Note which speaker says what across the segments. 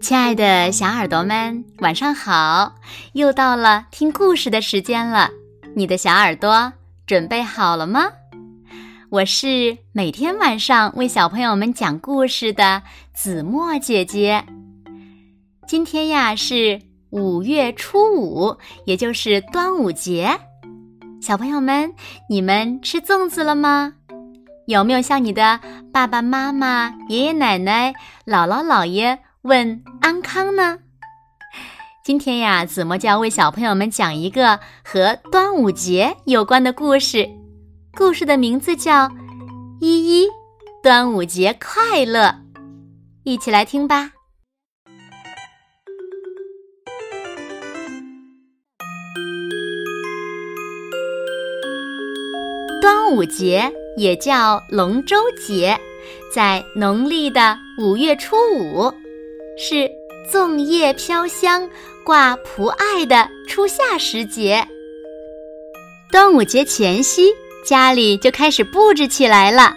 Speaker 1: 亲爱的小耳朵们，晚上好！又到了听故事的时间了，你的小耳朵准备好了吗？我是每天晚上为小朋友们讲故事的子墨姐姐。今天呀是五月初五，也就是端午节。小朋友们，你们吃粽子了吗？有没有向你的爸爸妈妈、爷爷奶奶、姥姥姥爷？问安康呢？今天呀，子墨就要为小朋友们讲一个和端午节有关的故事。故事的名字叫《依依端午节快乐》，一起来听吧。端午节也叫龙舟节，在农历的五月初五。是粽叶飘香挂蒲艾的初夏时节。端午节前夕，家里就开始布置起来了。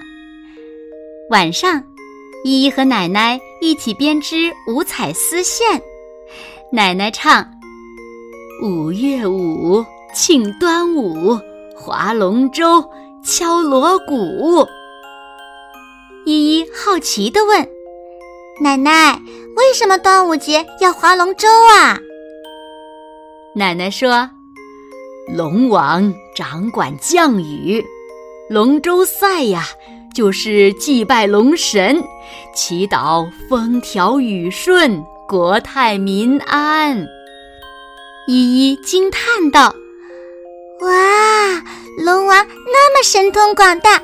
Speaker 1: 晚上，依依和奶奶一起编织五彩丝线。奶奶唱：“五月五庆端午，划龙舟，敲锣鼓。”依依好奇地问：“
Speaker 2: 奶奶？”为什么端午节要划龙舟啊？
Speaker 1: 奶奶说：“龙王掌管降雨，龙舟赛呀，就是祭拜龙神，祈祷风调雨顺、国泰民安。”依依惊叹道：“
Speaker 2: 哇，龙王那么神通广大，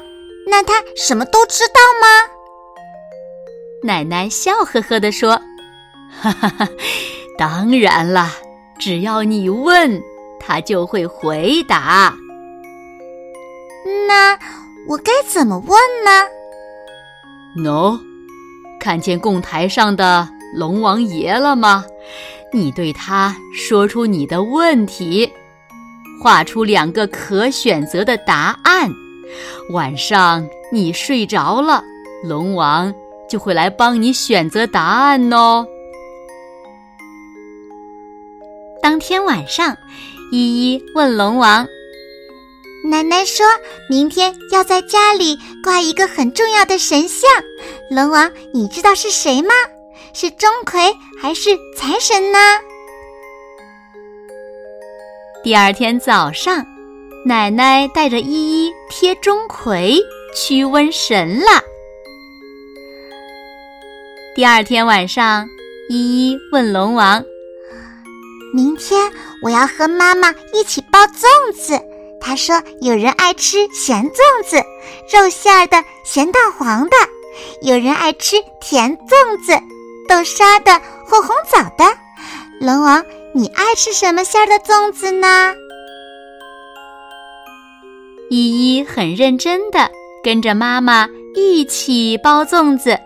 Speaker 2: 那他什么都知道吗？”
Speaker 1: 奶奶笑呵呵地说：“哈哈哈，当然了，只要你问，他就会回答。
Speaker 2: 那我该怎么问呢？
Speaker 1: 喏，看见供台上的龙王爷了吗？你对他说出你的问题，画出两个可选择的答案。晚上你睡着了，龙王。”就会来帮你选择答案哦。当天晚上，依依问龙王：“
Speaker 2: 奶奶说明天要在家里挂一个很重要的神像，龙王，你知道是谁吗？是钟馗还是财神呢？”
Speaker 1: 第二天早上，奶奶带着依依贴钟馗驱瘟神了。第二天晚上，依依问龙王：“
Speaker 2: 明天我要和妈妈一起包粽子。她说有人爱吃咸粽子，肉馅儿的、咸蛋黄的；有人爱吃甜粽子，豆沙的或红枣的。龙王，你爱吃什么馅儿的粽子呢？”
Speaker 1: 依依很认真的跟着妈妈一起包粽子。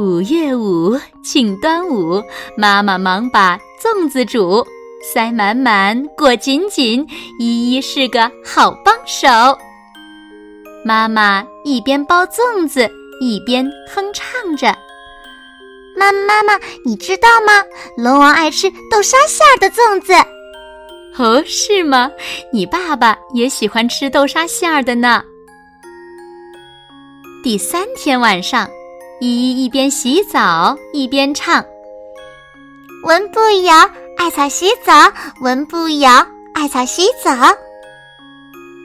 Speaker 1: 五月五庆端午，妈妈忙把粽子煮，塞满满，裹紧紧，依依是个好帮手。妈妈一边包粽子，一边哼唱着：“
Speaker 2: 妈妈妈，你知道吗？龙王爱吃豆沙馅儿的粽子。”
Speaker 1: 哦，是吗？你爸爸也喜欢吃豆沙馅儿的呢。第三天晚上。依依一边洗澡一边唱：“
Speaker 2: 文不摇，艾草洗澡；文不摇，艾草洗澡。”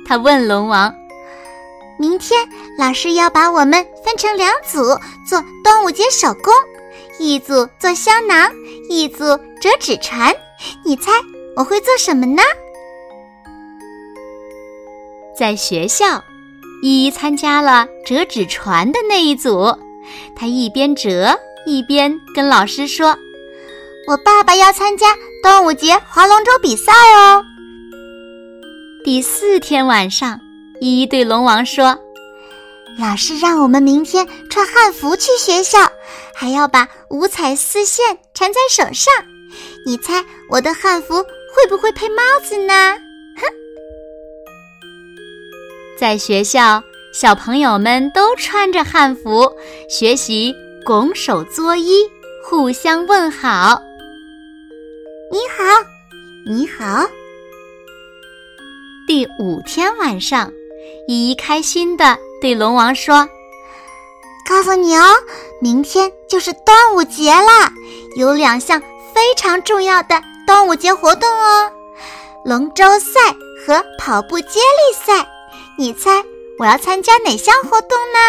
Speaker 1: 他问龙王：“
Speaker 2: 明天老师要把我们分成两组做端午节手工，一组做香囊，一组折纸船。你猜我会做什么呢？”
Speaker 1: 在学校，依依参加了折纸船的那一组。他一边折一边跟老师说：“
Speaker 2: 我爸爸要参加端午节划龙舟比赛哦。”
Speaker 1: 第四天晚上，依依对龙王说：“
Speaker 2: 老师让我们明天穿汉服去学校，还要把五彩丝线缠在手上。你猜我的汉服会不会配帽子呢？”哼，
Speaker 1: 在学校。小朋友们都穿着汉服学习拱手作揖，互相问好。
Speaker 2: 你好，你好。
Speaker 1: 第五天晚上，依依开心的对龙王说：“
Speaker 2: 告诉你哦，明天就是端午节啦，有两项非常重要的端午节活动哦，龙舟赛和跑步接力赛。你猜我要参加哪项活动呢？”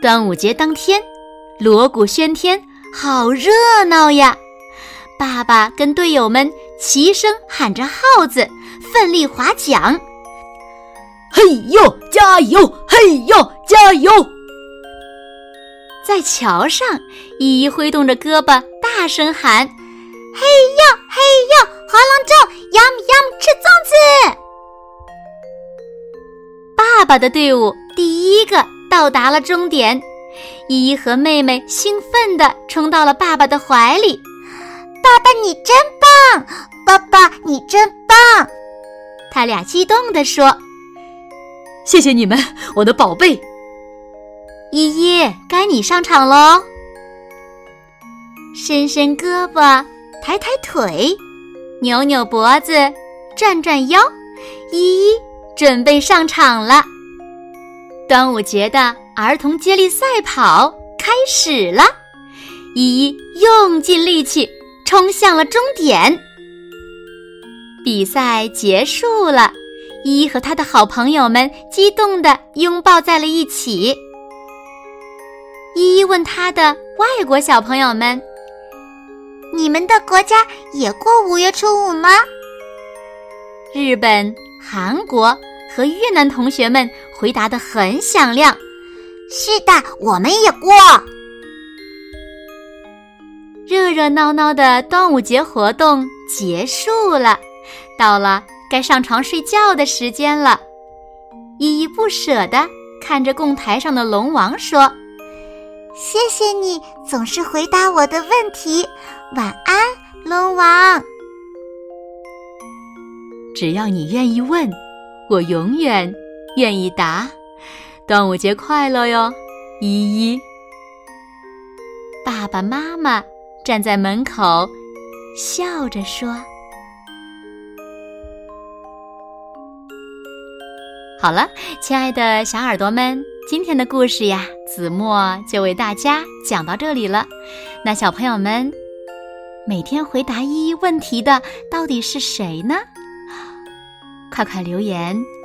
Speaker 1: 端午节当天，锣鼓喧天，好热闹呀！爸爸跟队友们齐声喊着号子，奋力划桨。
Speaker 3: 嘿呦，加油！嘿呦，加油！
Speaker 1: 在桥上，依依挥动着胳膊，大声喊：“嘿
Speaker 2: 呦，嘿呦，划龙舟，呀么呀么吃粽子！”
Speaker 1: 爸爸的队伍第一个。到达了终点，依依和妹妹兴奋地冲到了爸爸的怀里。
Speaker 2: 爸爸，你真棒！爸爸，你真棒！
Speaker 1: 他俩激动地说：“
Speaker 3: 谢谢你们，我的宝贝。”
Speaker 1: 依依，该你上场喽！伸伸胳膊，抬抬腿，扭扭脖子，转转腰，依依准备上场了。端午节的儿童接力赛跑开始了，依依用尽力气冲向了终点。比赛结束了，依依和他的好朋友们激动地拥抱在了一起。依依问他的外国小朋友们：“
Speaker 2: 你们的国家也过五月初五吗？”
Speaker 1: 日本、韩国。和越南同学们回答的很响亮。
Speaker 2: 是的，我们也过。
Speaker 1: 热热闹闹的端午节活动结束了，到了该上床睡觉的时间了。依依不舍的看着供台上的龙王说：“
Speaker 2: 谢谢你总是回答我的问题，晚安，龙王。
Speaker 1: 只要你愿意问。”我永远愿意答，端午节快乐哟，依依。爸爸妈妈站在门口，笑着说：“好了，亲爱的小耳朵们，今天的故事呀，子墨就为大家讲到这里了。那小朋友们，每天回答依依问题的到底是谁呢？”快快留言